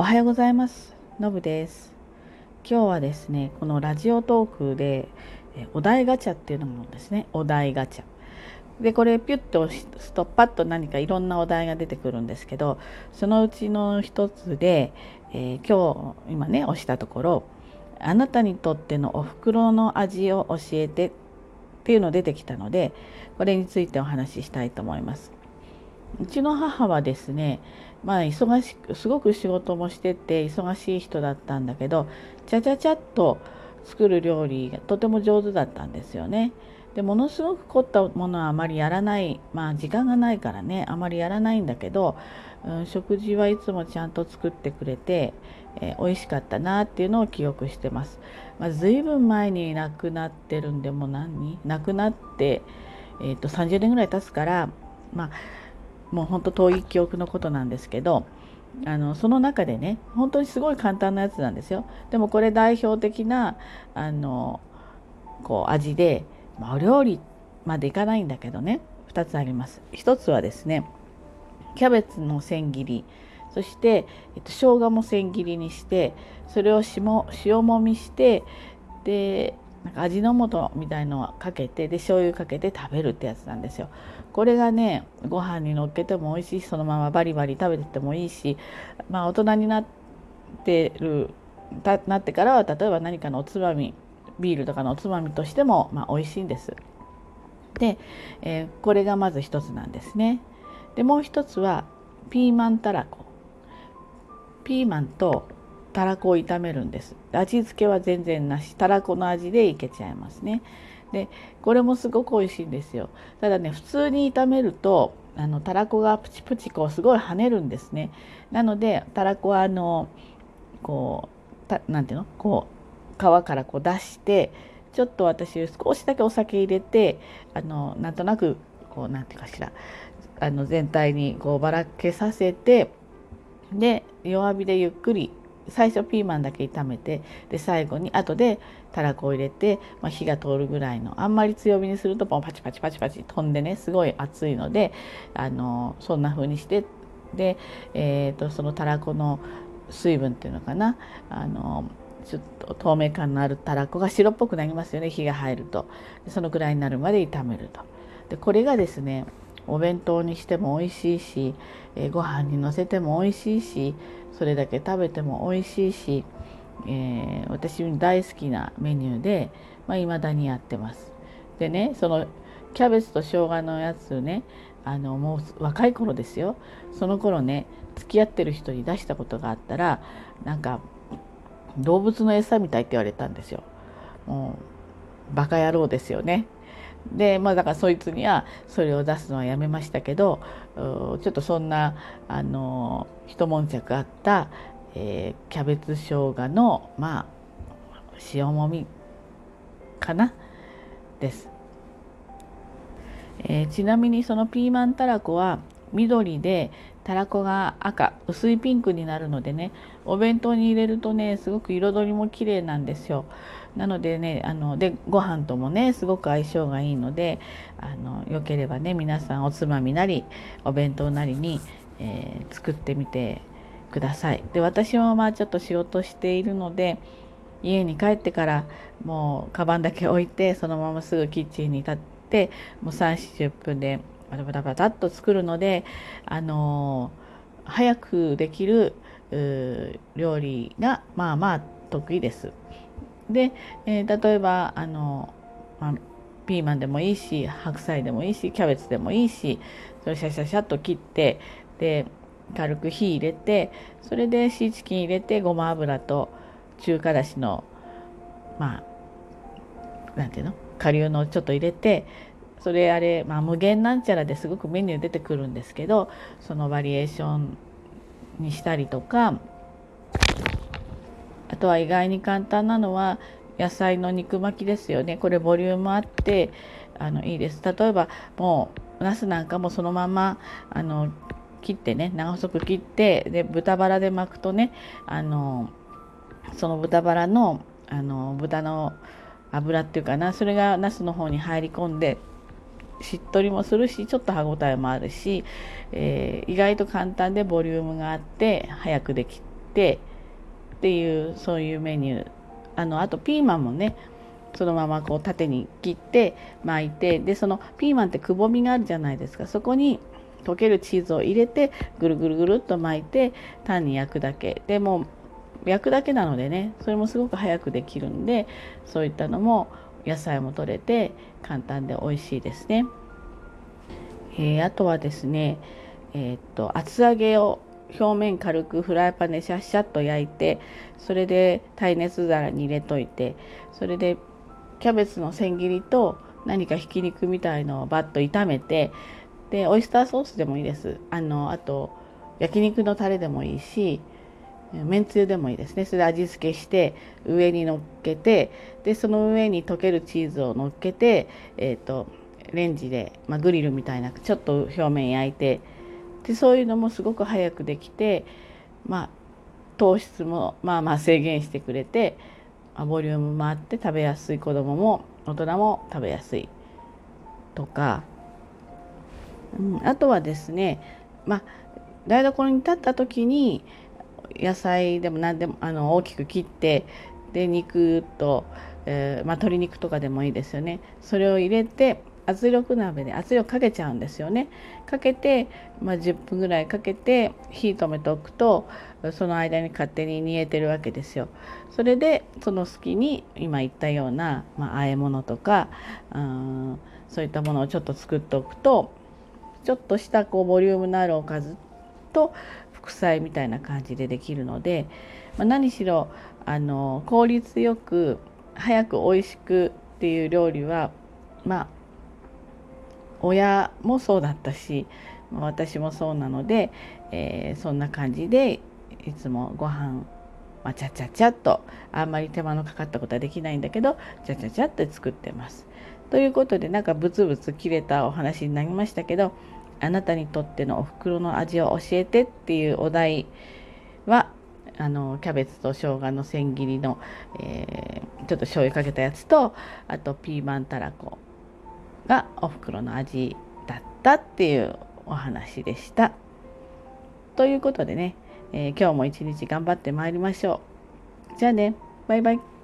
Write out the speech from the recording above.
おはようございます。のぶです。今日はですねこのラジオトークでお題ガチャっていうのもですねお題ガチャ。でこれピュッと押すとパッと何かいろんなお題が出てくるんですけどそのうちの一つで、えー、今日今ね押したところあなたにとってのお袋の味を教えてっていうの出てきたのでこれについてお話ししたいと思います。うちの母はですねまあ忙しくすごく仕事もしてて忙しい人だったんだけどちゃちゃちゃっと作る料理がとても上手だったんですよね。でものすごく凝ったものはあまりやらないまあ時間がないからねあまりやらないんだけど、うん、食事はいつもちゃんと作ってくれて、えー、美味しかったなっていうのを記憶してます。まあ、随分前に亡くなってるんでも何亡くなって、えー、と30年ぐらい経つからまあもうほんと遠い記憶のことなんですけどあのその中でね本当にすごい簡単なやつなんですよ。でもこれ代表的なあのこう味で、まあ、お料理までいかないんだけどね2つあります。1つはですねキャベツの千切りそして、えっと、生姜も千切りにしてそれを塩もみしてでなんか味の素みたいのをかけてで醤油かけて食べるってやつなんですよ。これがねご飯にのっけても美味しいしそのままバリバリ食べててもいいしまあ大人になってるなってからは例えば何かのおつまみビールとかのおつまみとしても、まあ、美味しいんです。で、えー、これがまず一つなんですね。でもう一つはピーマンたらこ。ピーマンとたらこを炒めるんです。味付けは全然なし。たらこの味でいけちゃいますね。でこれもすごく美味しいんですよ。ただね普通に炒めるとあのたらこがプチプチこうすごい跳ねるんですね。なのでたらこはあのこう何ていうの？こう皮からこう出してちょっと私少しだけお酒入れてあのなんとなくこう何て言うかしらあの全体にこうばらけさせてで弱火でゆっくり最初ピーマンだけ炒めてで最後に後でたらこを入れて、まあ、火が通るぐらいのあんまり強火にするとパチパチパチパチ飛んでねすごい熱いのであのそんな風にしてで、えーと、そのたらこの水分っていうのかなあのちょっと透明感のあるたらこが白っぽくなりますよね火が入ると。そのぐらいになるまで炒めると。でこれがですねお弁当にしても美味しいし、えー、ご飯にのせても美味しいしそれだけ食べても美味しいし、えー、私大好きなメニューでいまあ、未だにやってます。でねそのキャベツと生姜のやつねあのもう若い頃ですよその頃ね付き合ってる人に出したことがあったらなんか動物の餌みたいって言われたんですよ。もうバカ野郎ですよね。でまあだからそいつにはそれを出すのはやめましたけどちょっとそんなあの一悶着あった、えー、キャベツ生姜のまあ塩もみかなです、えー、ちなみにそのピーマンたらこは緑でたらこが赤薄いピンクになるのでねお弁当に入れるとねすごく彩りも綺麗なんですよ。なのでねあのでご飯ともねすごく相性がいいのであのよければね皆さんおつまみなりお弁当なりに、えー、作ってみてください。で私もまあちょっと仕事しているので家に帰ってからもうカバンだけ置いてそのまますぐキッチンに立ってもう3 4 0分でバタバタバタっと作るのであの早くできる料理がまあまあ得意です。で、えー、例えばあの、まあ、ピーマンでもいいし白菜でもいいしキャベツでもいいしそれシャシャシャッと切ってで軽く火入れてそれでシーチキン入れてごま油と中華だしのまあ何て言うの？顆粒のちょっと入れてそれあれ、まあ、無限なんちゃらですごくメニュー出てくるんですけどそのバリエーションにしたりとかあとは意外に簡単なのは野菜の肉巻きですよね。これボリュームあってあのいいです。例えばもうナスなんかもそのままあの切ってね長細く切ってで豚バラで巻くとねあのその豚バラのあの豚の油っていうかなそれがナスの方に入り込んでしっとりもするしちょっと歯ごたえもあるし、えー、意外と簡単でボリュームがあって早くできてっていうそういうメニュー。あのあとピーマンもねそのままこう縦に切って巻いてでそのピーマンってくぼみがあるじゃないですか。そこに溶けるチーズを入れてぐるぐるぐるっと巻いて単に焼くだけ。でも焼くだけなのでねそれもすごく早くできるんでそういったのも野菜も取れて簡単で美味しいですね。えー、あとはですね、えー、っと厚揚げを表面軽くフライパンでシャッシャッと焼いてそれで耐熱皿に入れといてそれでキャベツの千切りと何かひき肉みたいのをバッと炒めてでオイスターソースでもいいですあのあと焼肉のタレでもいいしめんつゆでもいいですね。それで味付けして上に乗っけてでその上に溶けるチーズを乗っけて、えーと、レンジで、まあ、グリルみたいなちょっと表面焼いてでそういうのもすごく早くできて、まあ、糖質もまあまあ制限してくれてあボリュームもあって食べやすい子供も大人も食べやすい。とか、うん、あとはですねまあ台所に立った時に野菜でも何でもあの大きく切ってで肉と、えー、まあ、鶏肉とかでもいいですよね。それを入れて圧力鍋で圧力かけちゃうんですよね。かけて、まあ、10分ぐらいかけて火止めておくとその間に勝手に煮えてるわけですよ。それでその隙に今言ったような、まあ、和え物とかうんそういったものをちょっと作っておくとちょっとしたこうボリュームのあるおかずと副菜みたいな感じでできるので、まあ、何しろあの効率よく早く美味しくっていう料理はまあ親もそうだったし私もそうなので、えー、そんな感じでいつもご飯まあ、ちゃちゃちゃっとあんまり手間のかかったことはできないんだけどちゃちゃちゃって作ってます。ということでなんかブツブツ切れたお話になりましたけどあなたにとってのお袋の味を教えてっていうお題はあのキャベツと生姜の千切りの、えー、ちょっと醤油かけたやつとあとピーマンたらこがお袋の味だったっていうお話でした。ということでね、えー、今日も一日頑張ってまいりましょう。じゃあね、バイバイ。